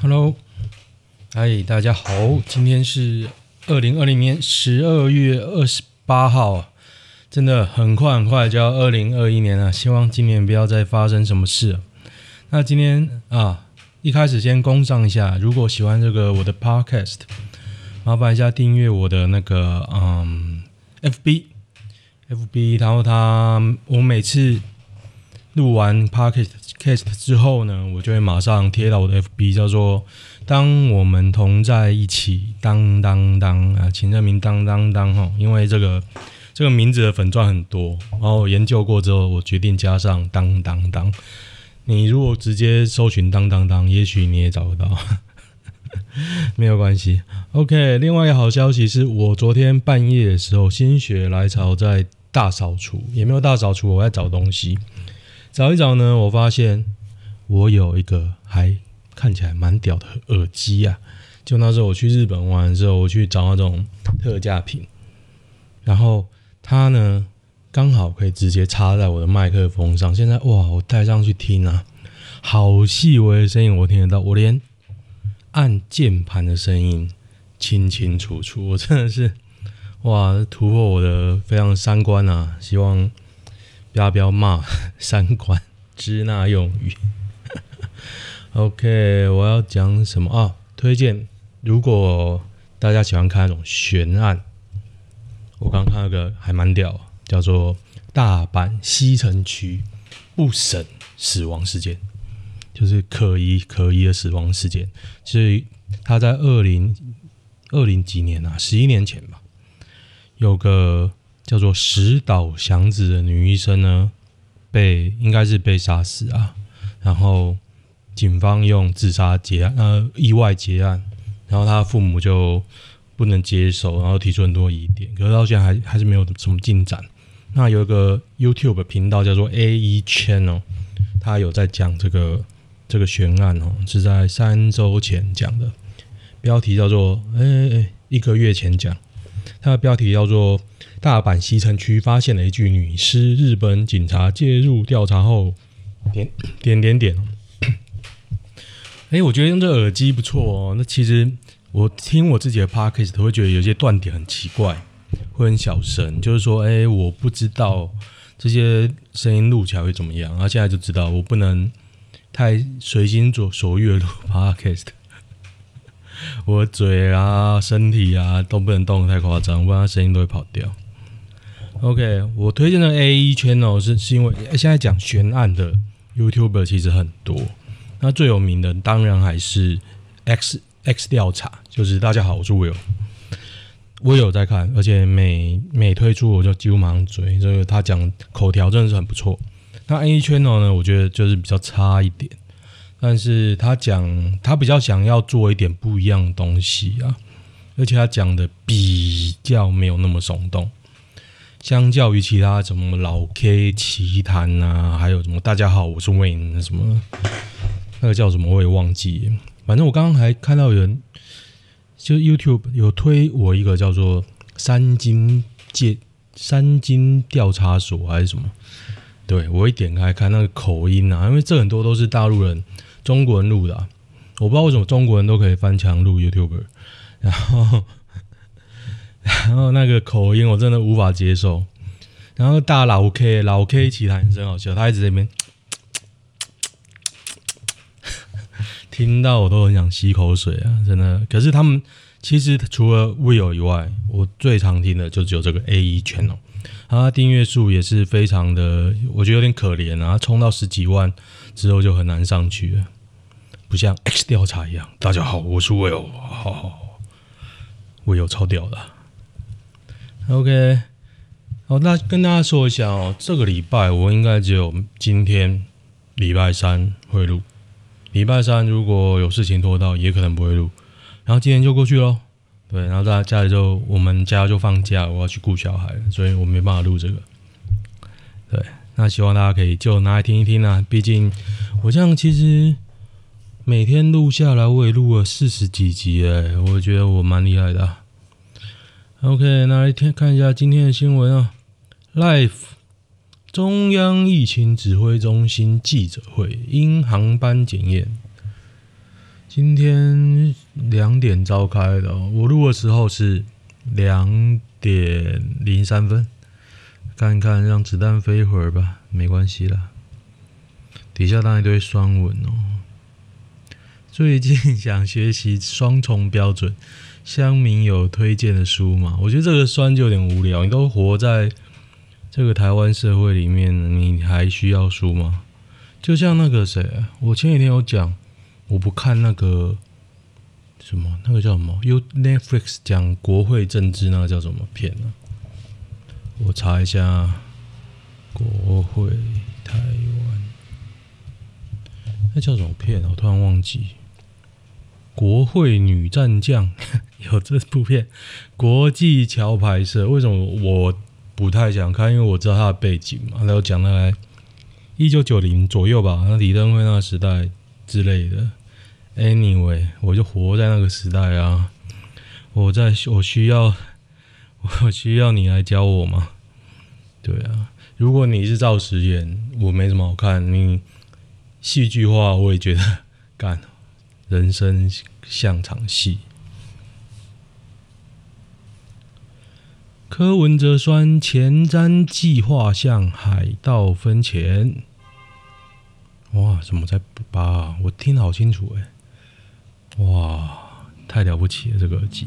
Hello，嗨，大家好，今天是二零二零年十二月二十八号，真的很快很快就要二零二一年了，希望今年不要再发生什么事。那今天啊，一开始先工商一下，如果喜欢这个我的 Podcast，麻烦一下订阅我的那个嗯 FB，FB，然后他我每次录完 Podcast。Cast 之后呢，我就会马上贴到我的 FB，叫做“当我们同在一起”，当当当啊，请认明当当当哈，因为这个这个名字的粉钻很多，然后研究过之后，我决定加上当当当。你如果直接搜寻当当当，也许你也找得到，没有关系。OK，另外一个好消息是我昨天半夜的时候心血来潮在大扫除，也没有大扫除，我在找东西。找一找呢，我发现我有一个还看起来蛮屌的耳机啊！就那时候我去日本玩的时候，我去找那种特价品，然后它呢刚好可以直接插在我的麦克风上。现在哇，我戴上去听啊，好细微的声音我听得到，我连按键盘的声音清清楚楚，我真的是哇，突破我的非常三观啊！希望。不要不要骂三观支那用语。OK，我要讲什么啊？推荐，如果大家喜欢看那种悬案，我刚看那个还蛮屌，叫做《大阪西城区不审死亡事件》，就是可疑可疑的死亡事件。所以他在二零二零几年啊，十一年前吧，有个。叫做石岛祥子的女医生呢，被应该是被杀死啊，然后警方用自杀结案，呃，意外结案，然后他父母就不能接受，然后提出很多疑点，可是到现在还还是没有什么进展。那有一个 YouTube 频道叫做 AE Channel，他有在讲这个这个悬案哦，是在三周前讲的，标题叫做“哎哎哎”，一个月前讲，它的标题叫做。大阪西城区发现了一具女尸，日本警察介入调查后，点点点点。哎，我觉得用这耳机不错哦。那其实我听我自己的 podcast 都会觉得有些断点很奇怪，会很小声。就是说，哎，我不知道这些声音录起来会怎么样。然后现在就知道，我不能太随心所所欲的录 podcast。我嘴啊、身体啊都不能动得太夸张，不然声音都会跑掉。OK，我推荐的 AE Channel 是是因为现在讲悬案的 YouTuber 其实很多，那最有名的当然还是 X X 调查，就是大家好，我是 Will，我有在看，而且每每推出我就几乎马上追，这个他讲口条真的是很不错。那 AE Channel 呢，我觉得就是比较差一点，但是他讲他比较想要做一点不一样的东西啊，而且他讲的比较没有那么耸动。相较于其他什么老 K 奇谈啊，还有什么大家好，我是 Wayne 什么那个叫什么我也忘记。反正我刚刚还看到有人就 YouTube 有推我一个叫做三金界三金调查所还是什么，对，我一点开看那个口音啊，因为这很多都是大陆人、中国人录的，我不知道为什么中国人都可以翻墙录 YouTuber，然后。然后那个口音我真的无法接受，然后大老 K 老 K 其实还很好笑，他一直在那边，听到我都很想吸口水啊，真的。可是他们其实除了 Will 以外，我最常听的就只有这个 AE Channel，他订阅数也是非常的，我觉得有点可怜啊，冲到十几万之后就很难上去了，不像 X 调查一样。大家好，我是 Will，好好，Will 超屌的。OK，好，那跟大家说一下哦，这个礼拜我应该只有今天礼拜三会录，礼拜三如果有事情拖到，也可能不会录，然后今天就过去喽。对，然后大家家里就我们家就放假，我要去顾小孩，所以我没办法录这个。对，那希望大家可以就拿来听一听啊，毕竟我这样其实每天录下来，我也录了四十几集诶，我觉得我蛮厉害的。OK，那来看一下今天的新闻啊。Life 中央疫情指挥中心记者会因航班检验，今天两点召开的，我录的时候是两点零三分。看看，让子弹飞一会儿吧，没关系啦。底下当一堆双文哦。最近想学习双重标准，乡民有推荐的书吗？我觉得这个酸就有点无聊。你都活在这个台湾社会里面，你还需要书吗？就像那个谁，我前几天有讲，我不看那个什么，那个叫什么？？U Netflix 讲国会政治，那个叫什么片呢？我查一下，国会台湾，那叫什么片？我突然忘记。国会女战将 有这部片，国际桥牌社。为什么我不太想看？因为我知道它的背景嘛。然后讲大概一九九零左右吧，那李登辉那个时代之类的。Anyway，我就活在那个时代啊。我在，我需要。我需要你来教我吗？对啊，如果你是赵时迟，我没什么好看。你戏剧化，我也觉得 干。人生像场戏。柯文哲酸前瞻计划向海盗分钱。哇，怎么在八啊？我听得好清楚哎！哇，太了不起了，这个耳机。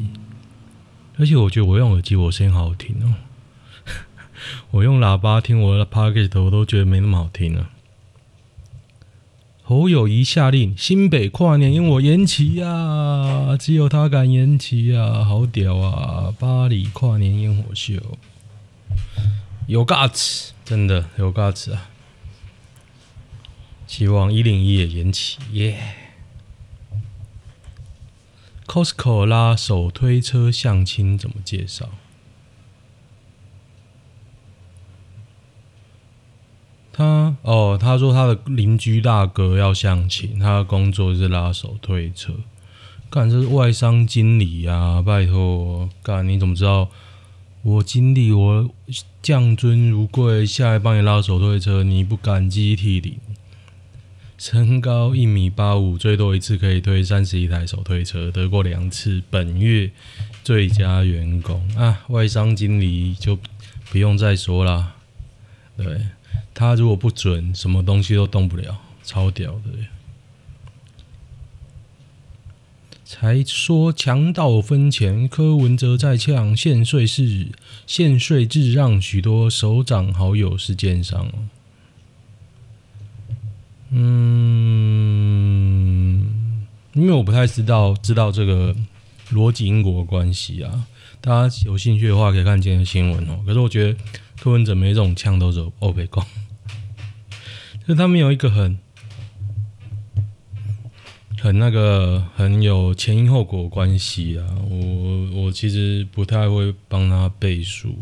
而且我觉得我用耳机，我声音好好听哦。我用喇叭听我的 p o c k e t 我都觉得没那么好听了。侯友谊下令新北跨年烟火延期呀，只有他敢延期呀，好屌啊！巴黎跨年烟火秀有 guts，真的有 guts 啊！希望一零一也延期耶。Costco 拉手推车相亲怎么介绍？他哦，他说他的邻居大哥要相亲，他的工作是拉手推车。干，这是外商经理啊！拜托，干，你怎么知道？我经理，我降尊如贵，下来帮你拉手推车，你不感激涕零？身高一米八五，最多一次可以推三十一台手推车，得过两次本月最佳员工啊！外商经理就不用再说了，对，他如果不准，什么东西都动不了，超屌的。才说强盗分钱，柯文哲在呛宪税制，宪税制让许多首长好友是奸商。嗯，因为我不太知道知道这个逻辑因果关系啊，大家有兴趣的话可以看今天的新闻哦。可是我觉得柯文哲没这种呛都是欧北共，就他们有一个很很那个很有前因后果关系啊。我我其实不太会帮他背书。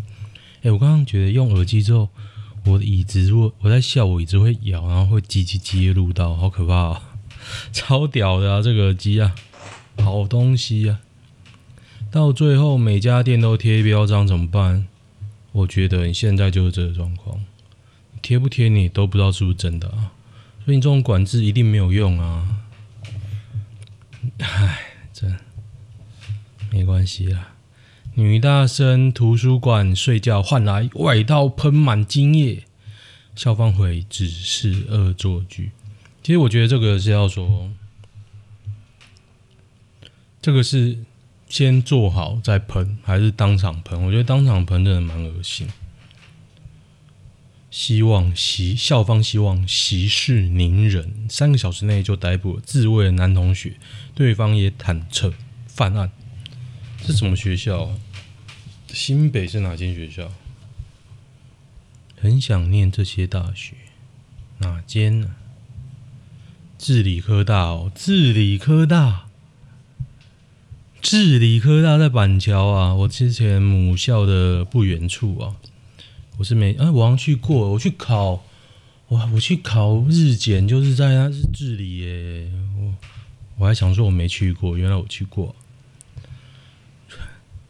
哎、我刚刚觉得用耳机之后。我的椅子，如果我在笑，我椅子会摇，然后会叽叽叽录到，好可怕啊！超屌的啊，这个耳机啊，好东西啊！到最后每家店都贴标章怎么办？我觉得你现在就是这个状况，贴不贴你都不知道是不是真的啊！所以你这种管制一定没有用啊！唉，真没关系啊。女大生图书馆睡觉换来外套喷满精液，校方回只是恶作剧。其实我觉得这个是要说，这个是先做好再喷，还是当场喷？我觉得当场喷真的蛮恶心。希望息校方希望息事宁人，三个小时内就逮捕了自卫的男同学，对方也坦承犯案。是什么学校？新北是哪间学校？很想念这些大学，哪间呢？致理科大哦，致理科大，致理科大在板桥啊。我之前母校的不远处啊，我是没哎，我好像去过，我去考，哇，我去考日检，就是在那是致理耶。我我还想说我没去过，原来我去过。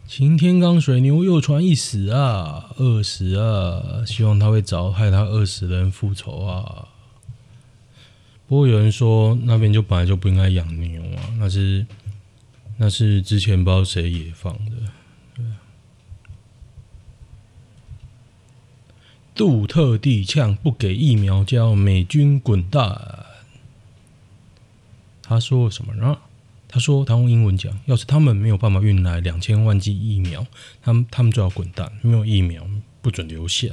晴天刚水牛又传一死啊，饿死啊！希望他会找害他饿死的人复仇啊！不过有人说那边就本来就不应该养牛啊，那是那是之前不知道谁野放的。对，杜特地呛不给疫苗，叫美军滚蛋。他说什么呢？他说他用英文讲，要是他们没有办法运来两千万剂疫苗，他们他们就要滚蛋，没有疫苗不准留下。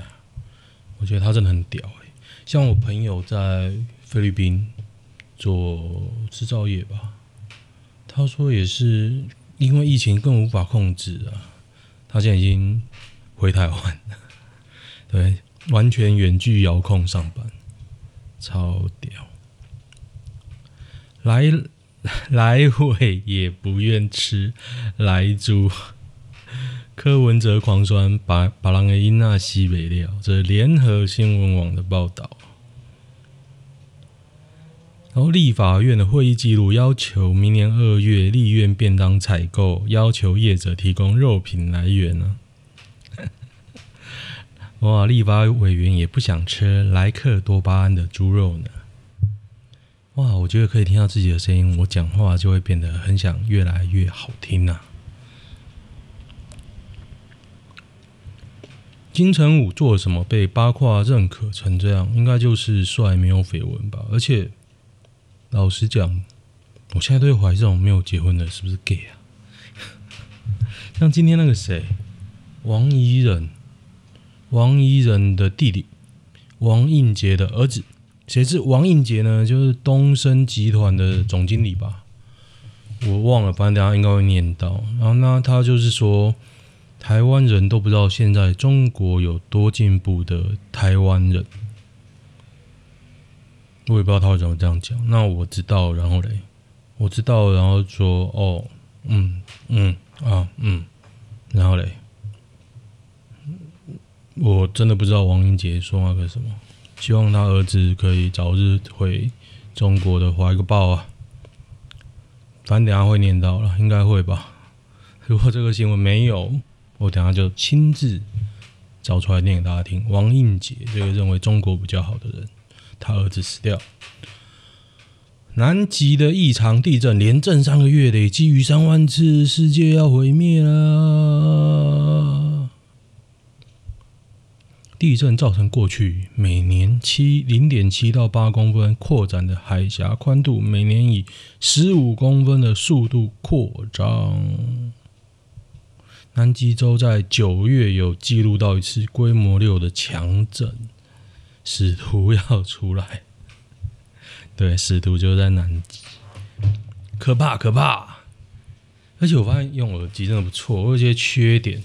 我觉得他真的很屌哎、像我朋友在菲律宾做制造业吧，他说也是因为疫情更无法控制啊，他现在已经回台湾了，对，完全远距遥控上班，超屌，来。来回也不愿吃来猪，柯文哲狂酸把把人的音纳西北料，这是联合新闻网的报道。然后立法院的会议记录要求，明年二月立院便当采购，要求业者提供肉品来源呢。哇，立法委员也不想吃莱克多巴胺的猪肉呢。哇，我觉得可以听到自己的声音，我讲话就会变得很想越来越好听呐、金城武做了什么被八卦认可成这样？应该就是帅，没有绯闻吧？而且老实讲，我现在都会怀疑这种没有结婚的是不是 gay 啊？像今天那个谁，王怡人，王怡仁的弟弟，王应杰的儿子。谁是王应杰呢？就是东升集团的总经理吧，我忘了，反正等下应该会念到。然后呢，他就是说，台湾人都不知道现在中国有多进步的台湾人，我也不知道他为什么这样讲。那我知道，然后嘞，我知道，然后说，哦，嗯嗯啊嗯，然后嘞，我真的不知道王英杰说那个什么。希望他儿子可以早日回中国的怀个抱啊！反正等下会念到了，应该会吧。如果这个新闻没有，我等下就亲自找出来念给大家听。王英杰这个认为中国比较好的人，他儿子死掉。南极的异常地震连震三个月，累计逾三万次，世界要毁灭了。地震造成过去每年七零点七到八公分扩展的海峡宽度，每年以十五公分的速度扩张。南极洲在九月有记录到一次规模六的强震，使徒要出来。对，使徒就在南极，可怕可怕。而且我发现用耳机真的不错，我有些缺点。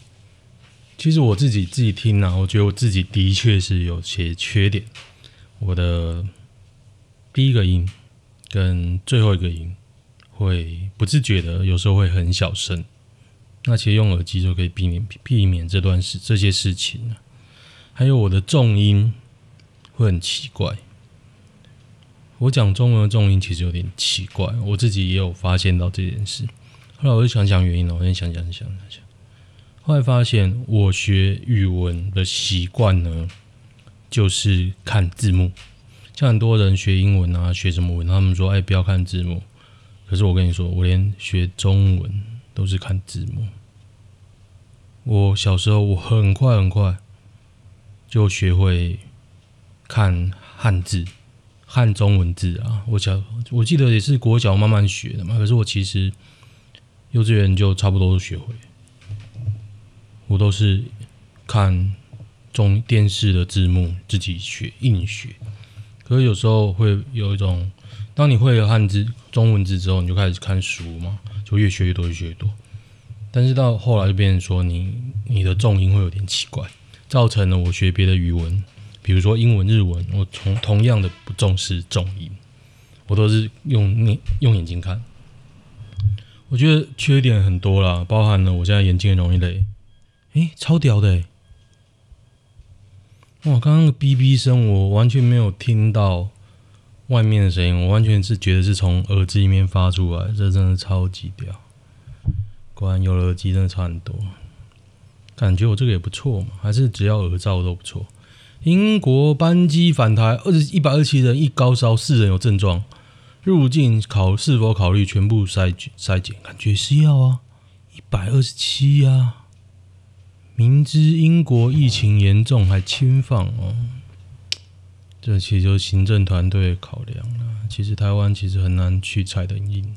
其实我自己自己听呢、啊，我觉得我自己的确是有些缺点。我的第一个音跟最后一个音会不自觉的，有时候会很小声。那其实用耳机就可以避免避免这段事这些事情。还有我的重音会很奇怪。我讲中文的重音其实有点奇怪，我自己也有发现到这件事。后来我就想想原因了，我先想想想想想。后来发现，我学语文的习惯呢，就是看字幕。像很多人学英文啊，学什么文，他们说：“哎，不要看字幕。”可是我跟你说，我连学中文都是看字幕。我小时候，我很快很快就学会看汉字、汉中文字啊。我小我记得也是国小慢慢学的嘛。可是我其实幼稚园就差不多都学会。我都是看中电视的字幕，自己学硬学。可是有时候会有一种，当你会了汉字、中文字之后，你就开始看书嘛，就越学越多，越学越多。但是到后来就变成说你，你的重音会有点奇怪，造成了我学别的语文，比如说英文、日文，我同同样的不重视重音，我都是用你用眼睛看。我觉得缺点很多啦，包含了我现在眼睛很容易累。诶，超屌的诶！哇，刚刚的哔哔声，我完全没有听到外面的声音，我完全是觉得是从耳机里面发出来，这真的超级屌！果然有了耳机真的差很多，感觉我这个也不错嘛，还是只要耳罩都不错。英国班机返台，二十一百二十七人，一高烧，四人有症状，入境考是否考虑全部筛筛检？感觉是要啊，一百二十七啊，明知英国疫情严重还轻放哦，这其实就行政团队考量了。其实台湾其实很难去踩的硬。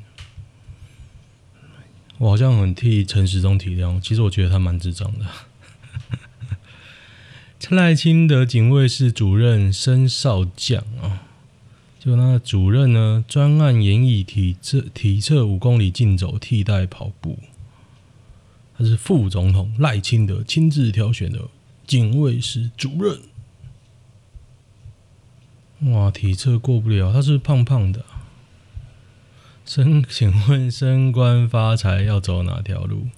我好像很替陈时中体谅，其实我觉得他蛮智障的。陈赖清德警卫室主任申少将啊，就那个主任呢，专案研议体测体测五公里竞走替代跑步，他是副总统赖清德亲自挑选的警卫室主任。哇，体测过不了，他是胖胖的。升，请问升官发财要走哪条路？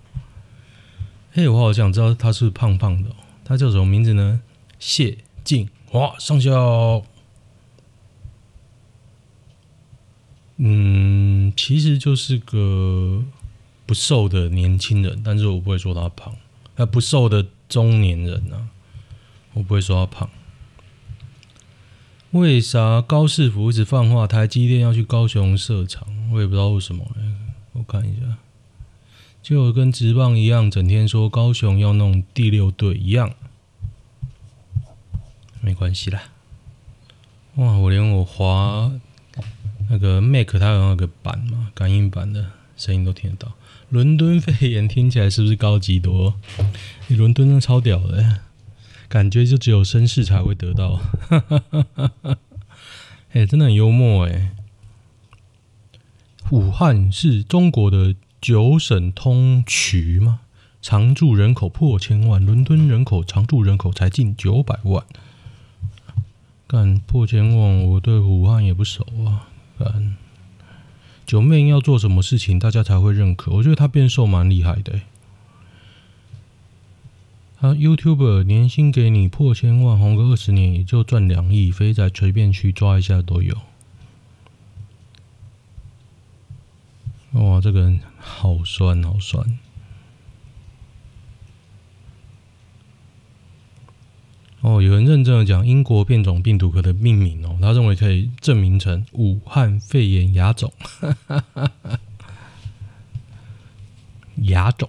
嘿，我好想知道他是胖胖的。他叫什么名字呢？谢晋华上校。嗯，其实就是个不瘦的年轻人，但是我不会说他胖。他不瘦的中年人啊，我不会说他胖。为啥高市府一直放话台积电要去高雄设厂？我也不知道为什么。我看一下。就跟职棒一样，整天说高雄要弄第六队一样，没关系啦。哇，我连我滑那个 Mac 它有那个板嘛，感应板的声音都听得到。伦敦肺炎听起来是不是高级多？你伦敦那超屌的，感觉就只有绅士才会得到。哈哈哈！哎，真的很幽默哎。武汉是中国的。九省通衢吗？常住人口破千万，伦敦人口常住人口才近九百万。干破千万，我对武汉也不熟啊。干九妹要做什么事情，大家才会认可？我觉得她变瘦蛮厉害的。他 YouTube 年薪给你破千万，红个二十年也就赚两亿，肥仔随便去抓一下都有。哇，这个人好酸，好酸！哦，有人认真的讲英国变种病毒科的命名哦，他认为可以证明成武汉肺炎亚种，亚种。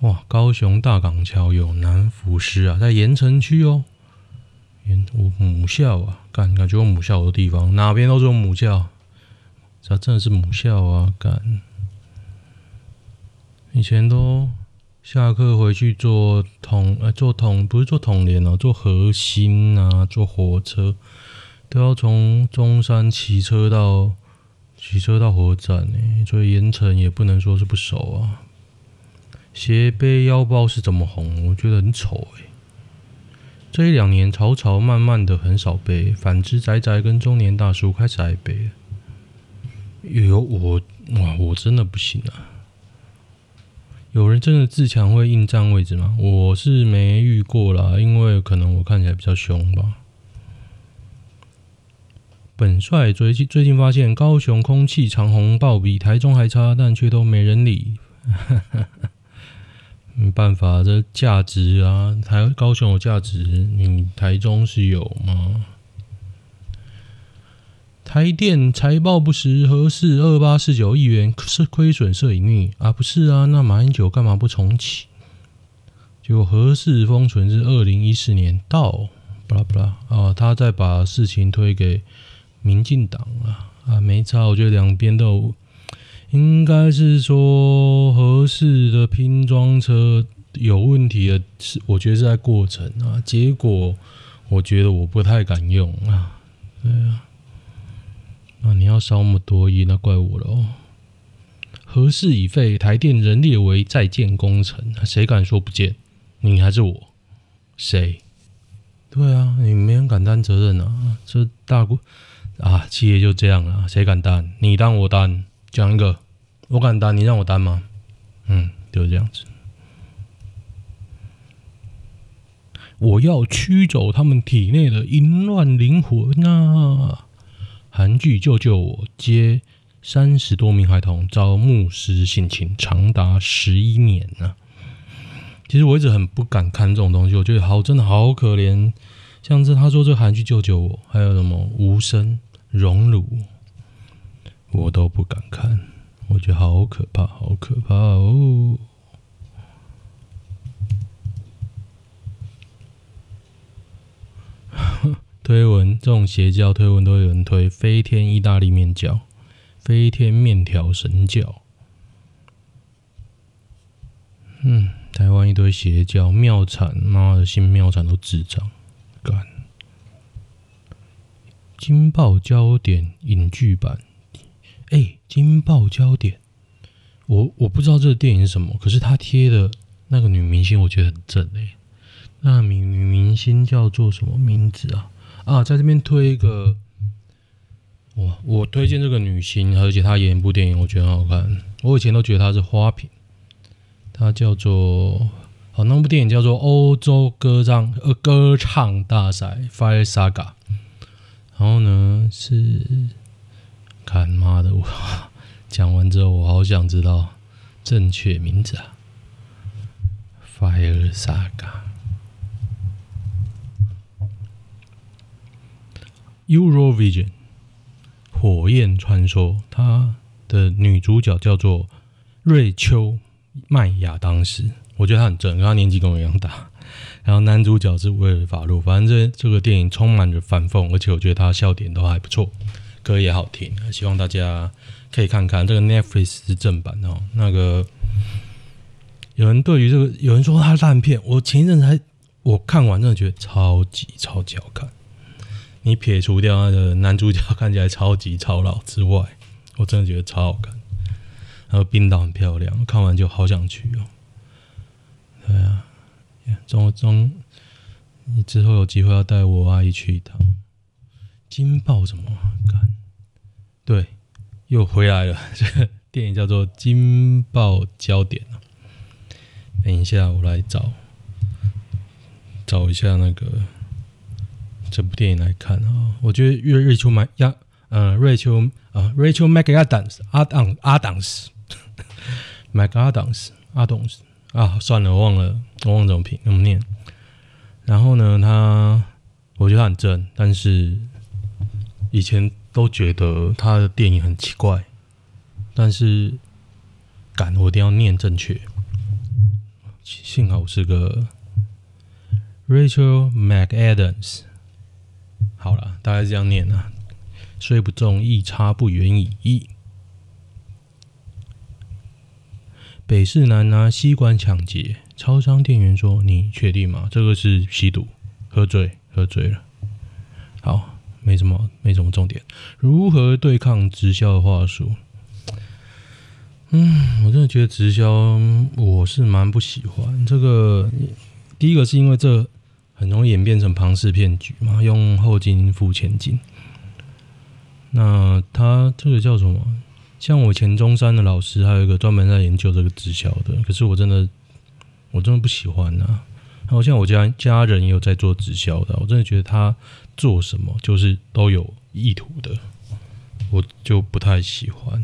哇，高雄大港桥有男福师啊，在盐城区哦，盐我母校啊，感感觉有母校的地方，哪边都是有母校。这真的是母校啊！干，以前都下课回去坐统，呃，坐统不是坐统联哦，坐核心啊，坐火车都要从中山骑车到骑车到火车站呢，所以盐城也不能说是不熟啊。斜背腰包是怎么红？我觉得很丑哎。这一两年潮潮慢慢的很少背，反之宅宅跟中年大叔开始爱背了。有我哇，我真的不行啊！有人真的自强会硬占位置吗？我是没遇过啦，因为可能我看起来比较凶吧。本帅最近最近发现高雄空气长虹爆比台中还差，但却都没人理。没办法，这价值啊，台高雄有价值，你台中是有吗？台电财报不实，核四二八四九亿元是亏损摄影率啊？不是啊，那马英九干嘛不重启？结果核四封存是二零一四年到，巴拉巴拉啊，他再把事情推给民进党啊啊，没差，我觉得两边都应该是说合适的拼装车有问题的，是我觉得是在过程啊，结果我觉得我不太敢用啊，对啊。那、你要烧那么多亿，那怪我了哦。核四已废，台电仍列为在建工程，谁敢说不建？你还是我？谁？对啊，你没人敢担责任啊！这大国啊，企业就这样啊，谁敢担？你担我担，讲一个，我敢担，你让我担吗？嗯，就是这样子。我要驱走他们体内的淫乱灵魂啊！韩剧《救救我》接三十多名孩童遭牧师性侵，长达十一年呢、啊。其实我一直很不敢看这种东西，我觉得好真的好可怜。像是他说这韩剧救救我，还有什么无声荣辱，我都不敢看，我觉得好可怕，好可怕哦。推文这种邪教推文都有人推飞天意大利面教、飞天面条神教。嗯，台湾一堆邪教庙产，妈的，新庙产都智障。干。惊爆焦点影剧版，哎、欸，惊爆焦点，我我不知道这个电影是什么，可是他贴的那个女明星，我觉得很正哎、那女女明星叫做什么名字啊？啊，在这边推一个，哇，我推荐这个女星，而且她演一部电影，我觉得很好看。我以前都觉得她是花瓶。她叫做，好，那部电影叫做《欧洲歌唱呃歌唱大赛》（Fire Saga）。然后呢，是看妈的，我 讲完之后，我好想知道正确名字啊，Fire Saga。Eurovision 火焰传说，它的女主角叫做瑞秋。麦亚当时，我觉得她很正，跟她年纪跟我一样大。然后男主角是威尔法洛，反正这这个电影充满着反讽，而且我觉得他笑点都还不错，歌也好听，希望大家可以看看这个 Netflix 是正版哦。那个有人对于这个有人说他烂片，我前一阵子还我看完真的觉得超级超级好看。你撇除掉那个男主角 看起来超级超老之外，我真的觉得超好看。还有冰岛很漂亮，看完就好想去哦。对啊，中中，你之后有机会要带我阿姨去一趟。金豹什么？干，对，又回来了。这个电影叫做《金豹焦点》。等一下，我来找找一下那个这部电影来看啊。我觉得瑞瑞秋麦亚，嗯，瑞秋啊，瑞秋麦克亚当斯阿当阿当斯。Mac Adams，阿东斯啊，算了，我忘了，我忘了怎么拼，怎么念。然后呢，他我觉得他很正，但是以前都觉得他的电影很奇怪，但是敢我一定要念正确。幸好我是个 Rachel McAdams。好了，大概是这样念啊，虽不中，亦差不远矣。北市男拿吸管抢劫，超商店员说：“你确定吗？这个是吸毒，喝醉，喝醉了。”好，没什么，没什么重点。如何对抗直销的话术？嗯，我真的觉得直销我是蛮不喜欢这个。第一个是因为这很容易演变成庞氏骗局嘛，用后金付前金。那他这个叫什么？像我前中山的老师，还有一个专门在研究这个直销的，可是我真的，我真的不喜欢呐、啊。然后像我家家人也有在做直销的，我真的觉得他做什么就是都有意图的，我就不太喜欢。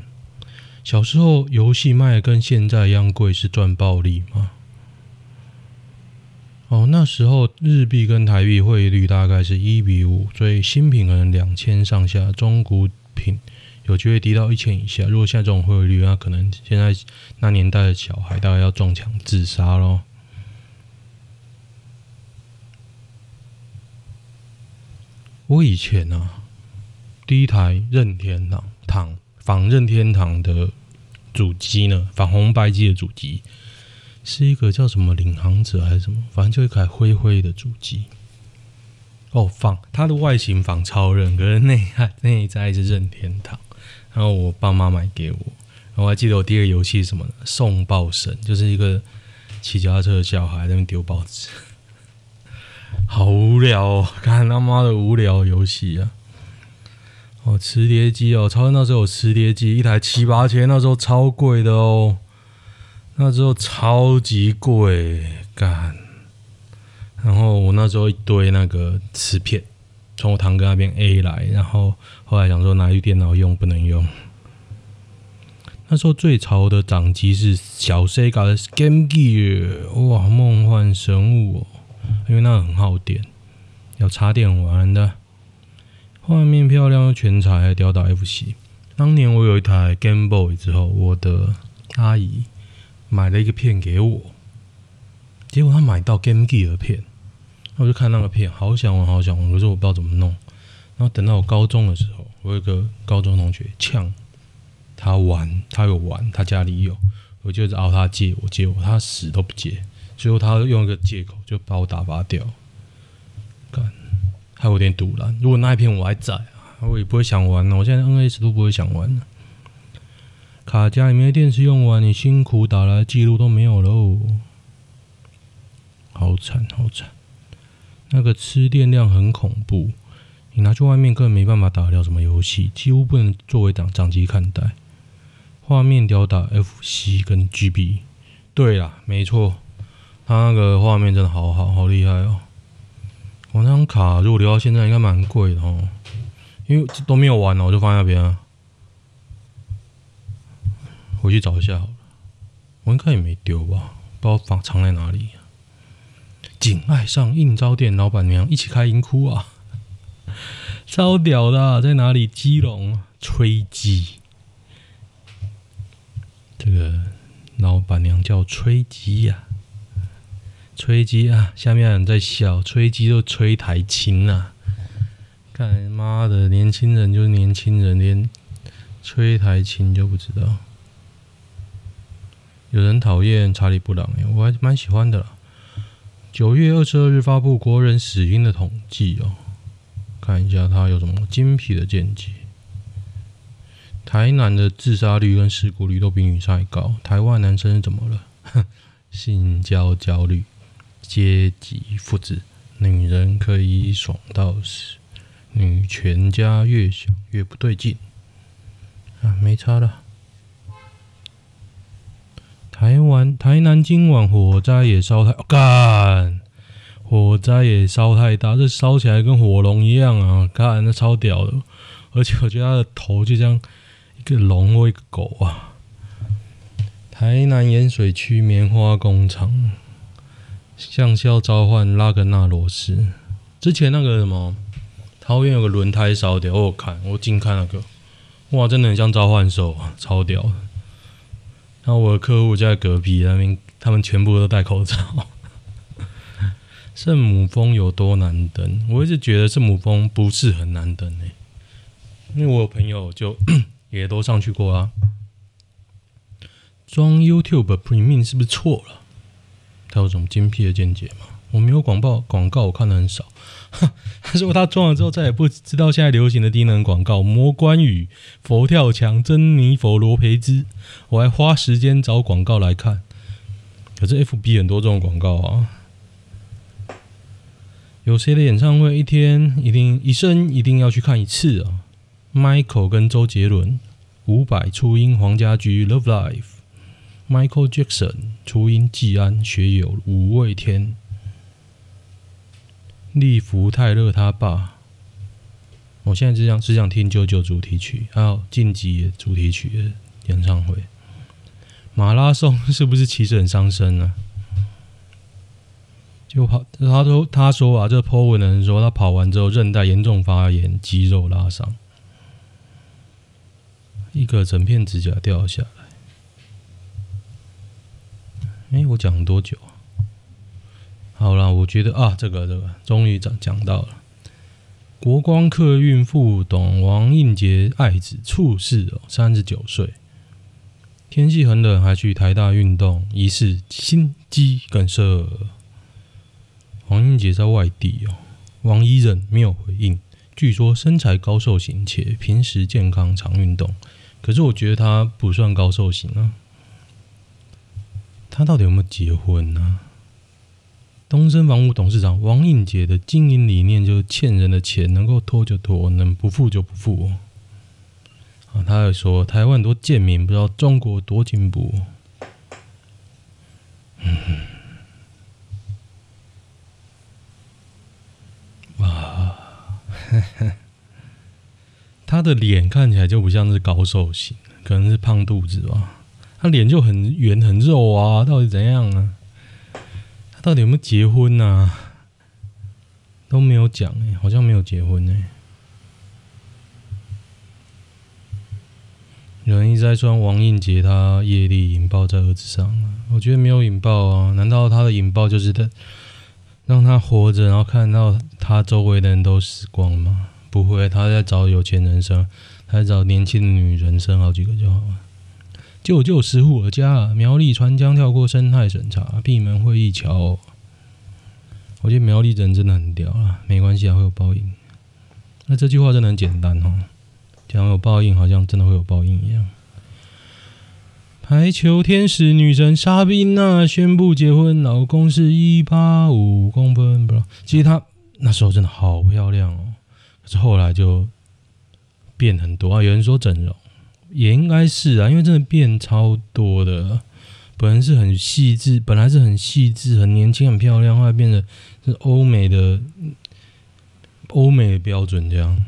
小时候游戏卖的跟现在一样贵，是赚暴利吗？哦，那时候日币跟台币汇率大概是一比五，所以新品可能两千上下，中古品。有机会低到一千以下。如果现在这种汇率，那可能现在那年代的小孩大概要撞墙自杀喽。我以前啊，第一台任天堂堂仿任天堂的主机呢，仿红白机的主机，是一个叫什么领航者还是什么，反正就一台灰灰的主机。哦，仿它的外形仿超人，可是内内在是任天堂。然后我爸妈买给我，然后我还记得我第一个游戏是什么？送报神，就是一个骑脚踏车的小孩在那边丢报纸，好无聊哦！看他妈的无聊游戏啊！哦，磁碟机哦，超人那时候有磁碟机，一台七八千，那时候超贵的哦，那时候超级贵，干。然后我那时候一堆那个磁片。从我堂哥那边 A 来，然后后来想说拿去电脑用不能用，那时候最潮的掌机是小 Sega 的 Game Gear，哇，梦幻神物哦！因为那很耗电，要插电玩的。画面漂亮又全彩，还吊打 FC。当年我有一台 Game Boy 之后，我的阿姨买了一个片给我，结果他买到 Game Gear 的片，我就看那个片，好想玩，好想玩，可是我不知道怎么弄。然后等到我高中的时候，我有个高中同学呛他玩，他有玩，他家里有，我就熬他借我借我，他死都不借，最后他用一个借口就把我打发掉，干，还有点赌了。如果那一片我还在啊。我也不会想玩了，我现在 NS 都不会想玩了。卡夹里面的电池用完，你辛苦打来的记录都没有喽，好惨好惨！那个吃电量很恐怖，你拿去外面根本没办法打掉什么游戏，几乎不能作为掌掌机看待。画面吊打 FC 跟 GB，对啦，没错，它那个画面真的好好好厉害哦。我那张卡如果留到现在，应该蛮贵的哦。因为都没有玩了，我就放在那边啊。回去找一下好了，我应该也没丢吧，不知道放藏在哪里。紧爱上应招店老板娘一起开银库啊，超屌的，在哪里？基隆吹鸡，这个老板娘叫吹鸡呀，吹鸡啊，下面有人在笑，吹鸡就吹台琴啊。干妈的，年轻人就是年轻人，连吹台琴就不知道。有人讨厌查理布朗，我还蛮喜欢的啦。九月二十二日发布国人死因的统计哦，看一下他有什么精辟的见解。台南的自杀率跟事故率都比女生还高。台湾男生怎么了？性交焦虑，阶级复制，女人可以爽到死。女全家越想越不对劲啊，没差了。台湾台南今晚火灾也烧太干、火灾也烧太大，这烧起来跟火龙一样啊！干，那超屌的，而且我觉得他的头就像一个龙或一个狗啊。台南盐水区棉花工厂向校召唤拉格纳罗斯，之前那个什么。桃园有个轮胎烧掉，我有看，我近看那个，哇，真的很像召唤兽啊，超屌！那我的客户就在隔壁那边，他们全部都戴口罩。圣母峰有多难登？我一直觉得圣母峰不是很难登诶，因为我有朋友就 也都上去过啊。装 YouTube Premium 是不是错了？他有什么精辟的见解吗？我没有广告，广告我看的很少。他说他装了之后再也不知道现在流行的低能广告，魔关羽、佛跳墙、珍妮佛罗培兹，我还花时间找广告来看。可是 FB 很多这种广告啊。有谁的演唱会一天一定一生一定要去看一次啊？Michael 跟周杰伦、伍佰、初音、黄家驹、Love Life、Michael Jackson、初音、季安、学友、五味天。利弗泰勒他爸，我现在只想只想听《九九》主题曲，还有《晋级》主题曲的演唱会。马拉松是不是其实很伤身呢？就跑，他说他说啊，这 po 文的人说他跑完之后韧带严重发炎，肌肉拉伤，一个整片指甲掉下来。哎，我讲了多久？好了，我觉得啊，这个这个终于讲讲到了。国光客运副董王应杰爱子猝逝哦，三十九岁。天气很冷，还去台大运动，疑似心肌梗塞。王应杰在外地哦，王一任没有回应。据说身材高瘦型，且平时健康常运动。可是我觉得他不算高瘦型啊。他到底有没有结婚呢、啊？东森房屋董事长王应杰的经营理念就是欠人的钱能够拖就拖，能不付就不付。啊，他还说台湾多贱民，不知道中国多进步。嗯，哇，呵呵，他的脸看起来就不像是高瘦型，可能是胖肚子吧。他脸就很圆很肉啊，到底怎样啊？他到底有没有结婚啊？都没有讲哎，好像没有结婚哎。有人一直在说王映洁他业力引爆在儿子上，我觉得没有引爆啊。难道他的引爆就是他让他活着，然后看到他周围的人都死光吗？不会，他在找有钱人生，他在找年轻的女人生好几个就好了。救救石虎儿家！苗栗船江跳过生态审查，闭门会议桥。我觉得苗栗人真的很屌啊，没关系啊，会有报应。那这句话真的很简单哦。讲有报应，好像真的会有报应一样。排球天使女神莎宾娜宣布结婚，老公是一八五公分，不知道，其实她那时候真的好漂亮哦。可是后来就变很多啊，有人说整容，也应该是啊，因为真的变超多的。本来是很细致，本来是很细致、很年轻、很漂亮，后来变得是欧美的欧美的标准这样。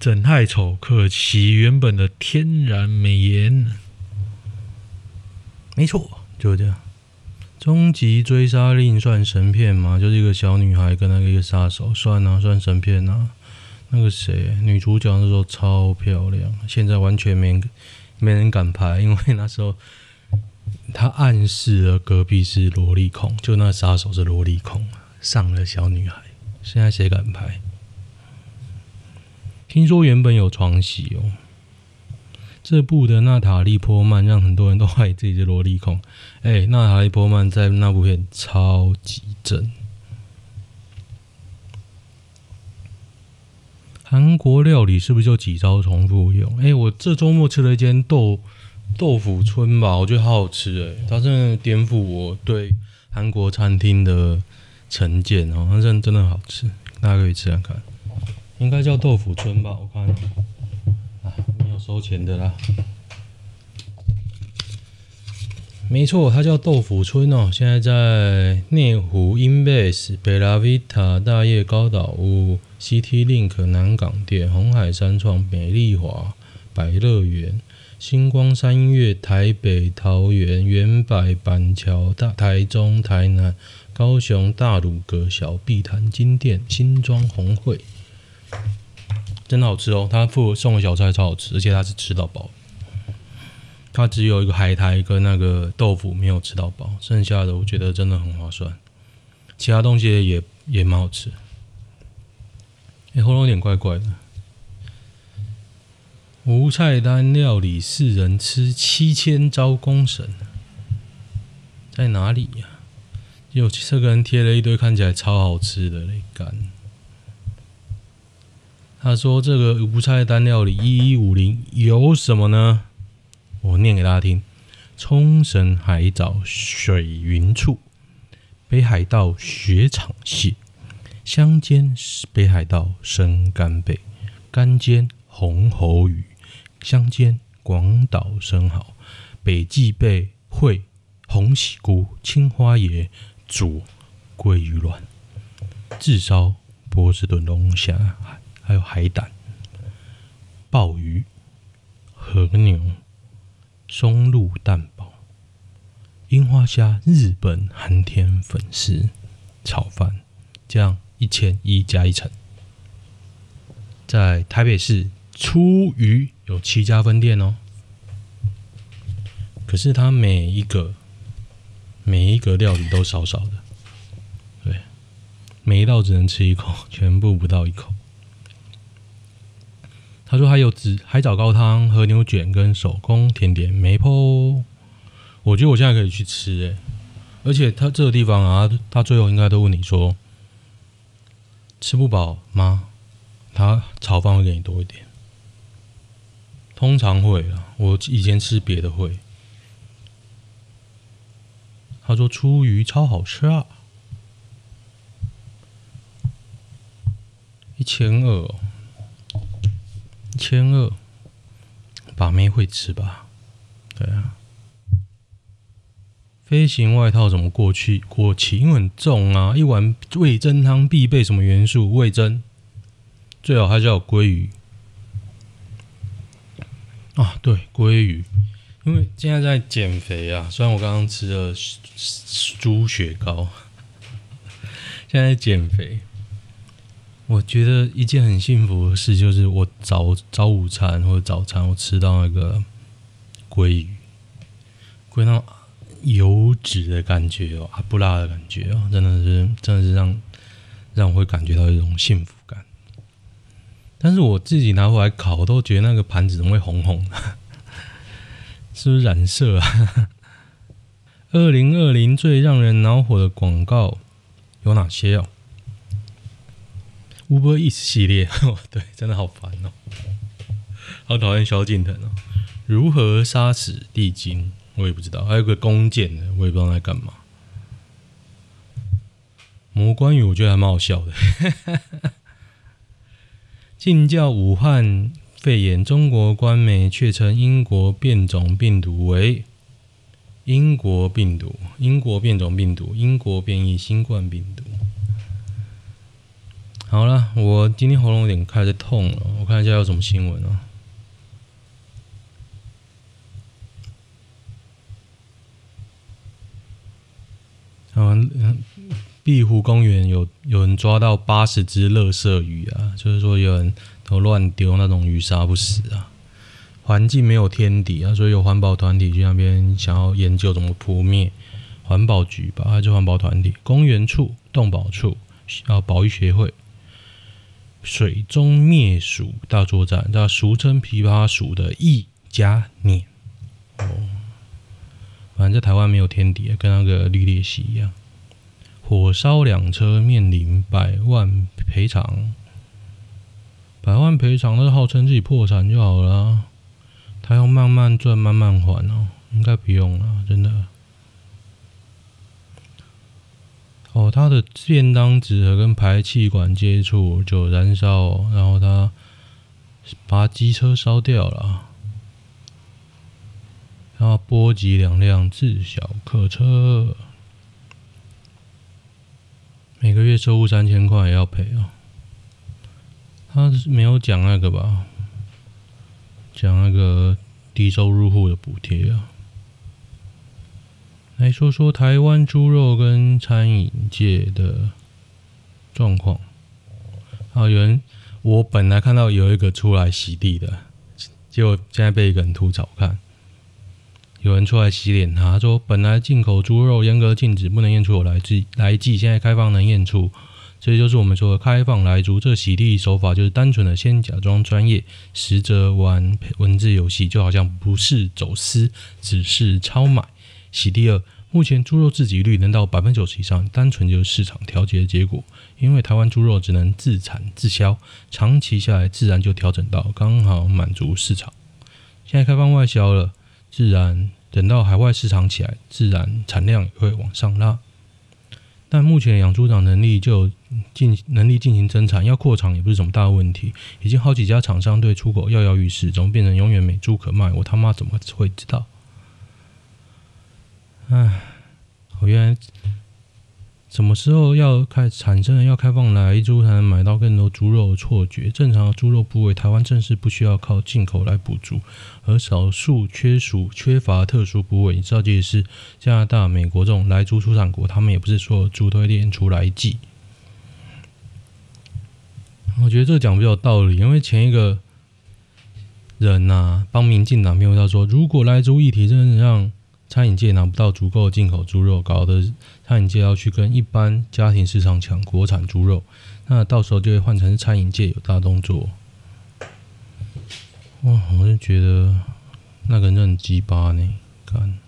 整太丑，可惜原本的天然美颜。没错，就这样。终极追杀令算神片吗？就是一个小女孩跟那个一个杀手，算啊，算神片啊。那个谁，女主角那时候超漂亮，现在完全没没人敢拍，因为那时候 她暗示了隔壁是萝莉控，就那杀手是萝莉控，上了小女孩。现在谁敢拍？听说原本有床戏哦，这部的娜塔莉波曼让很多人都怀疑自己是萝莉控。哎，娜塔莉波曼在那部片超级正。韩国料理是不是就几招重复用？哎，我这周末吃了一间豆豆腐村吧，我觉得好好吃哎，它真的颠覆我对韩国餐厅的成见哦，它真的真的好吃，大家可以吃看看。应该叫豆腐村吧？我看，啊，没有收钱的啦。没错，它叫豆腐村哦。现在在内湖 Inbase、贝拉维塔、大叶高岛屋、CT Link、南港店、红海三创、美丽华、百乐园、星光三月、台北桃园、远百板桥、大台中、台南、高雄、大鲁阁、小碧潭、金店、新庄红会。真的好吃哦！他附送的小菜超好吃，而且他是吃到饱。他只有一个海苔跟那个豆腐没有吃到饱，剩下的我觉得真的很划算。其他东西也也蛮好吃。喉咙有点怪怪的。无菜单料理四人吃七千招工神，在哪里呀、有这个人贴了一堆看起来超好吃的嘞，干。他说：“这个无菜单料理一一五零有什么呢？我念给大家听：冲绳海藻水云醋、北海道雪场蟹、香煎北海道生干贝、干煎红喉鱼、香煎广岛生蚝、北极贝会红喜菇、青花椰煮鲑鱼卵、炙烧波士顿龙虾。”还有海胆、鲍鱼、和牛、松露蛋堡、樱花虾、日本寒天粉丝炒饭，这样一千一加一层。在台北市出鱼有七家分店哦，可是它每一个每一个料理都少少的，对，每一道只能吃一口，全部不到一口。他说还有紫海藻高汤、和牛卷跟手工甜点没破，我觉得我现在可以去吃诶，而且他这个地方啊，他最后应该都问你说吃不饱吗？他炒饭会给你多一点，通常会啊，我以前吃别的会。他说出鱼超好吃啊，一千二哦。千二，把妹会吃吧？对啊，飞行外套怎么过去过期？因为很重啊！一碗味噌汤必备什么元素？味噌，最好还是要鲑鱼。啊，对，鲑鱼，因为现在在减肥啊。虽然我刚刚吃了猪血糕，现在在减肥。我觉得一件很幸福的事就是，我早早午餐或者早餐，我吃到那个鲑鱼，鲑那种油脂的感觉哦，啊不辣的感觉哦，真的是真的是让让我会感觉到一种幸福感。但是我自己拿回来烤，我都觉得那个盘子怎么会红红的？是不是染色啊？二零二零最让人恼火的广告有哪些哦？Uber Eats 系列，对，真的好烦哦，好讨厌萧敬腾哦。如何杀死地精？我也不知道。还有个弓箭的，我也不知道在干嘛。魔关羽，我觉得还蛮好笑的。禁叫武汉肺炎，中国官媒却称英国变种病毒为英国病毒，英国变种病毒，英国变异新冠病毒。好了，我今天喉咙有点开始痛了，我看一下有什么新闻哦。嗯，碧湖公园有有人抓到八十只乐色鱼啊，就是说有人都乱丢那种鱼杀不死啊。环境没有天敌啊，所以有环保团体去那边想要研究怎么扑灭。环保局吧，还是环保团体？公园处、动保处、啊，保育协会。水中灭鼠大作战，叫俗称琵琶鼠的易家年哦。反正在台湾没有天敌，跟那个绿鬣蜥一样。火烧两车，面临百万赔偿。百万赔偿，那是号称自己破产就好了。他要慢慢赚，慢慢还哦，应该不用了，真的。哦，他的便当纸盒跟排气管接触就燃烧，然后他把机车烧掉了，然后波及两辆自小客车，每个月收入三千块也要赔哦。他是没有讲那个吧？讲那个低收入户的补贴啊。来说说台湾猪肉跟餐饮界的状况。啊，有人，我本来看到有一个出来洗地的，结果现在被一个人吐槽。看，有人出来洗脸，他说本来进口猪肉严格禁止，不能验出有来自来记，现在开放能验出，这就是我们说的开放来猪。这洗地手法就是单纯的先假装专业，实则玩文字游戏，就好像不是走私，只是超买。洗地二，目前猪肉自给率能到百分之九十以上，单纯就是市场调节的结果。因为台湾猪肉只能自产自销，长期下来自然就调整到刚好满足市场。现在开放外销了，自然等到海外市场起来，自然产量也会往上拉。但目前养猪场能力就进能力进行增产，要扩厂也不是什么大问题。已经好几家厂商对出口跃跃欲试，怎么变成永远没猪可卖？我他妈怎么会知道？唉，我原来什么时候要开产生要开放来猪才能买到更多猪肉的错觉？正常的猪肉部位，台湾正是不需要靠进口来补足，而少数缺属缺乏特殊部位，你知道这也是加拿大、美国这种来猪出产国，他们也不是所有猪都会练出来记。我觉得这讲比较有道理，因为前一个人呐、帮民进党辩护，他说如果来猪议题真的让餐饮界拿不到足够进口猪肉，搞得餐饮界要去跟一般家庭市场抢国产猪肉，那到时候就会换成餐饮界有大动作。哇，我就觉得那个人很鸡巴呢，干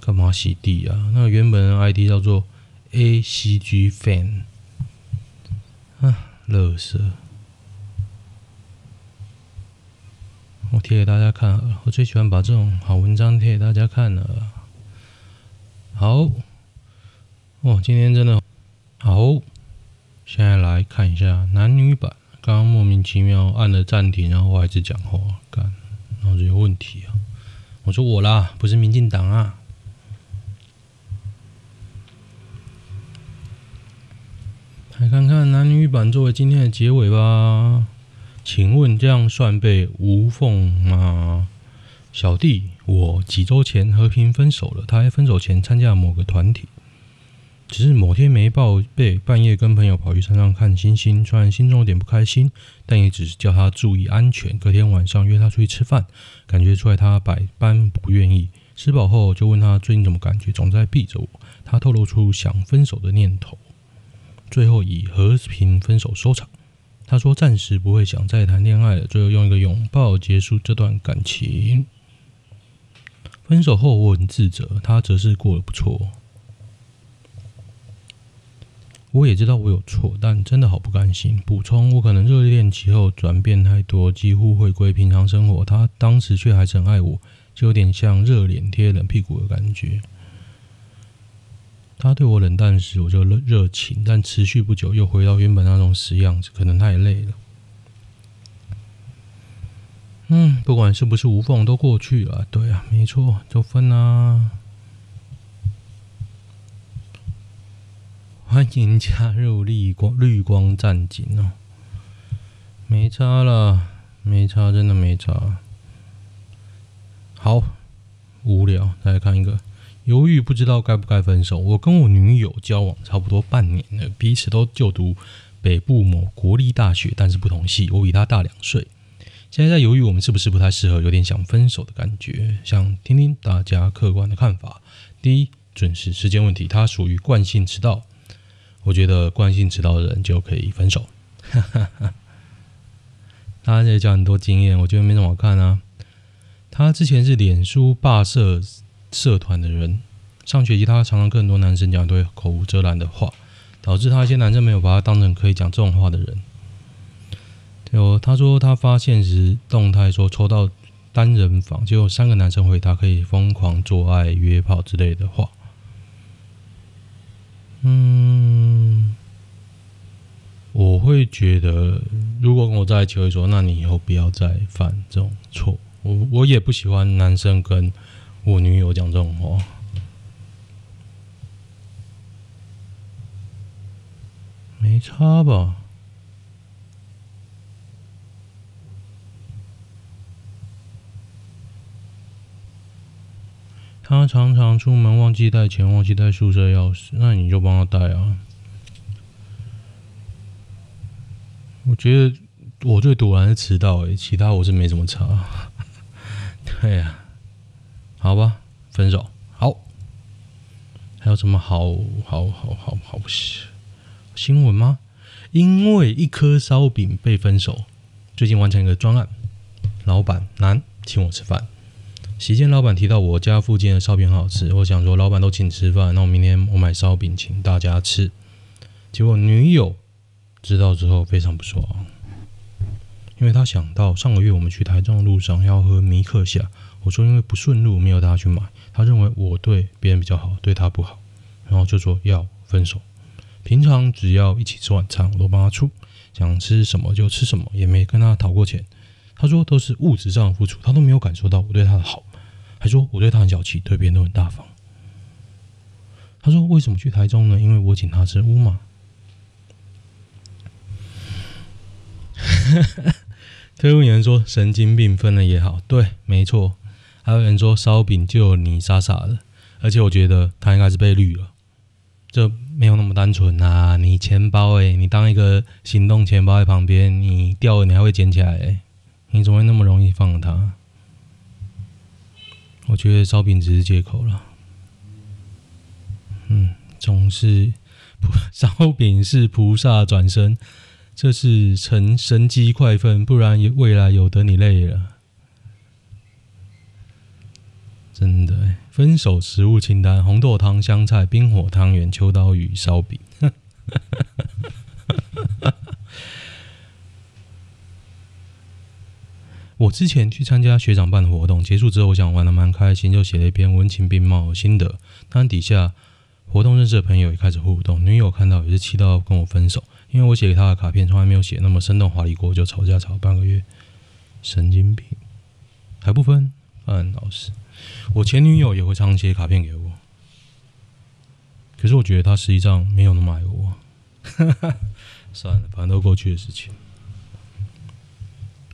干嘛洗地啊？那原本的 ID 叫做 ACG Fan，啊，乐色。我贴给大家看了，我最喜欢把这种好文章贴给大家看了。好，哦，今天真的好。现在来看一下男女版，刚刚莫名其妙按了暂停，然后我还是讲话，干，脑子有问题啊！我说我啦，不是民进党啊。来看看男女版作为今天的结尾吧。请问这样算被无缝吗？小弟，我几周前和平分手了。他还分手前参加了某个团体，只是某天没报备，半夜跟朋友跑去山上看星星。虽然心中有点不开心，但也只是叫他注意安全。隔天晚上约他出去吃饭，感觉出来他百般不愿意。吃饱后就问他最近怎么感觉，总在避着我。他透露出想分手的念头，最后以和平分手收场。他说暂时不会想再谈恋爱了，最后用一个拥抱结束这段感情。分手后我很自责，他则是过得不错。我也知道我有错，但真的好不甘心。补充，我可能热恋期后转变太多，几乎回归平常生活。他当时却还是很爱我，就有点像热脸贴冷屁股的感觉。他对我冷淡时，我就热热情，但持续不久又回到原本那种死样子，可能太累了。嗯，不管是不是无缝，都过去了。对啊，没错，就分啊。欢迎加入绿光绿光战警哦。没差了，没差，真的没差。好无聊，再来看一个，犹豫不知道该不该分手。我跟我女友交往差不多半年了，彼此都就读北部某国立大学，但是不同系。我比她大两岁。现在在犹豫，我们是不是不太适合，有点想分手的感觉，想听听大家客观的看法。第一，准时时间问题，他属于惯性迟到，我觉得惯性迟到的人就可以分手。哈哈哈，他也讲很多经验，我觉得没什么好看啊。他之前是脸书霸社社团的人，上学期他常常跟很多男生讲一堆口无遮拦的话，导致他一些男生没有把他当成可以讲这种话的人。有他说他发现时动态说抽到单人房，就有三个男生回他可以疯狂做爱、约炮之类的话。嗯，我会觉得，如果跟我在一起，会说，那你以后不要再犯这种错。我我也不喜欢男生跟我女友讲这种话，没差吧？他常常出门忘记带钱，忘记带宿舍钥匙，那你就帮他带啊。我觉得我最堵然是迟到，诶，其他我是没什么差。对呀，好吧，分手好。还有什么好好好好好新闻吗？因为一颗烧饼被分手，最近完成一个专案，老板男请我吃饭。席间，老板提到我家附近的烧饼很好吃，我想说老板都请吃饭，那我明天我买烧饼请大家吃。结果女友知道之后非常不爽，因为她想到上个月我们去台中的路上要喝米克夏，我说因为不顺路没有带她去买，她认为我对别人比较好，对她不好，然后就说要分手。平常只要一起吃晚餐，我都帮她出，想吃什么就吃什么，也没跟她讨过钱。她说都是物质上的付出，她都没有感受到我对她的好。还说我对他很小气，对别人都很大方。他说为什么去台中呢？因为我请他吃乌马。推文有人说神经病分了也好，对，没错。还有人说烧饼就你傻傻的，而且我觉得他应该是被绿了，这没有那么单纯啊！你钱包诶，你当一个行动钱包在旁边，你掉了你还会捡起来诶，你怎么会那么容易放了他？我觉得烧饼只是借口了。嗯，总是烧饼是菩萨转身，这是成神机快分，不然未来有得你累了。真的，分手食物清单：红豆汤、香菜、冰火汤圆、秋刀鱼、烧饼。我之前去参加学长办的活动，结束之后，我想玩得蛮开心，就写了一篇文情并茂心得。当然底下活动认识的朋友也开始互动，女友看到也是气到跟我分手，因为我写给她的卡片从来没有写那么生动华丽过，就吵架吵半个月。神经病，还不分？范老师，我前女友也会常写卡片给我，可是我觉得她实际上没有那么爱我。算了，反正都过去的事情。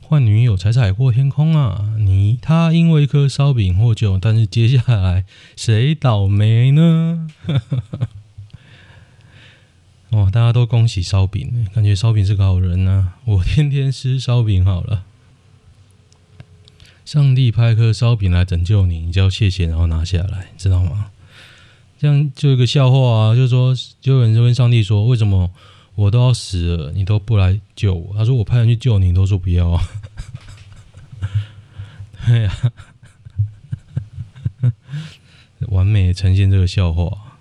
换女友才是海阔天空啊！你他因为一颗烧饼获救，但是接下来谁倒霉呢？哇！大家都恭喜烧饼，感觉烧饼是个好人呐。我天天吃烧饼好了。上帝派颗烧饼来拯救你，你就要谢谢，然后拿下来，知道吗？这样就一个笑话啊，就是说，就有人就问上帝说：“为什么我都要死了，你都不来救我？”他说：“我派人去救你，你都说不要 啊。”对呀，完美呈现这个笑话。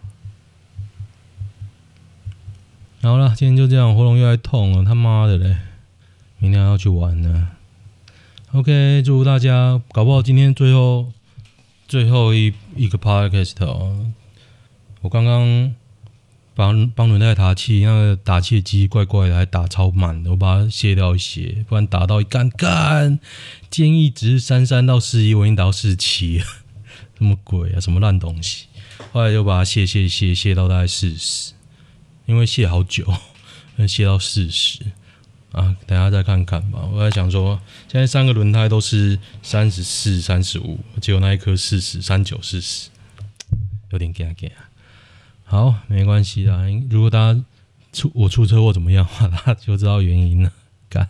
好了，今天就这样，喉咙又来痛了，他妈的嘞！明天还要去玩呢。OK，祝福大家，搞不好今天最后最后一一个 podcast 哦。我刚刚帮帮轮胎打气，那个打气机怪怪的，还打超慢的，我把它卸掉一些，不然打到一干干，建议值三三到四一，我已经打到四七了，什么鬼啊？什么烂东西？后来就把它卸卸卸卸到大概四十。因为卸好久，卸到四十啊，等下再看看吧。我在想说，现在三个轮胎都是三十四、三十五，结果那一颗四十三九四十，有点尴尬。好，没关系啦。如果大家出我出车祸怎么样的话，大家就知道原因了。干。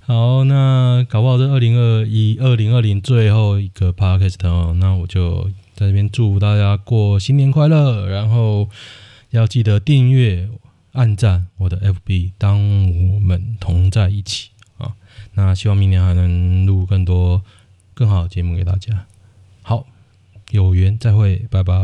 好，那搞不好是二零二一、二零二零最后一个 podcast 哦。那我就在这边祝大家过新年快乐，然后。要记得订阅、按赞我的 FB，当我们同在一起啊！那希望明年还能录更多更好的节目给大家。好，有缘再会，拜拜。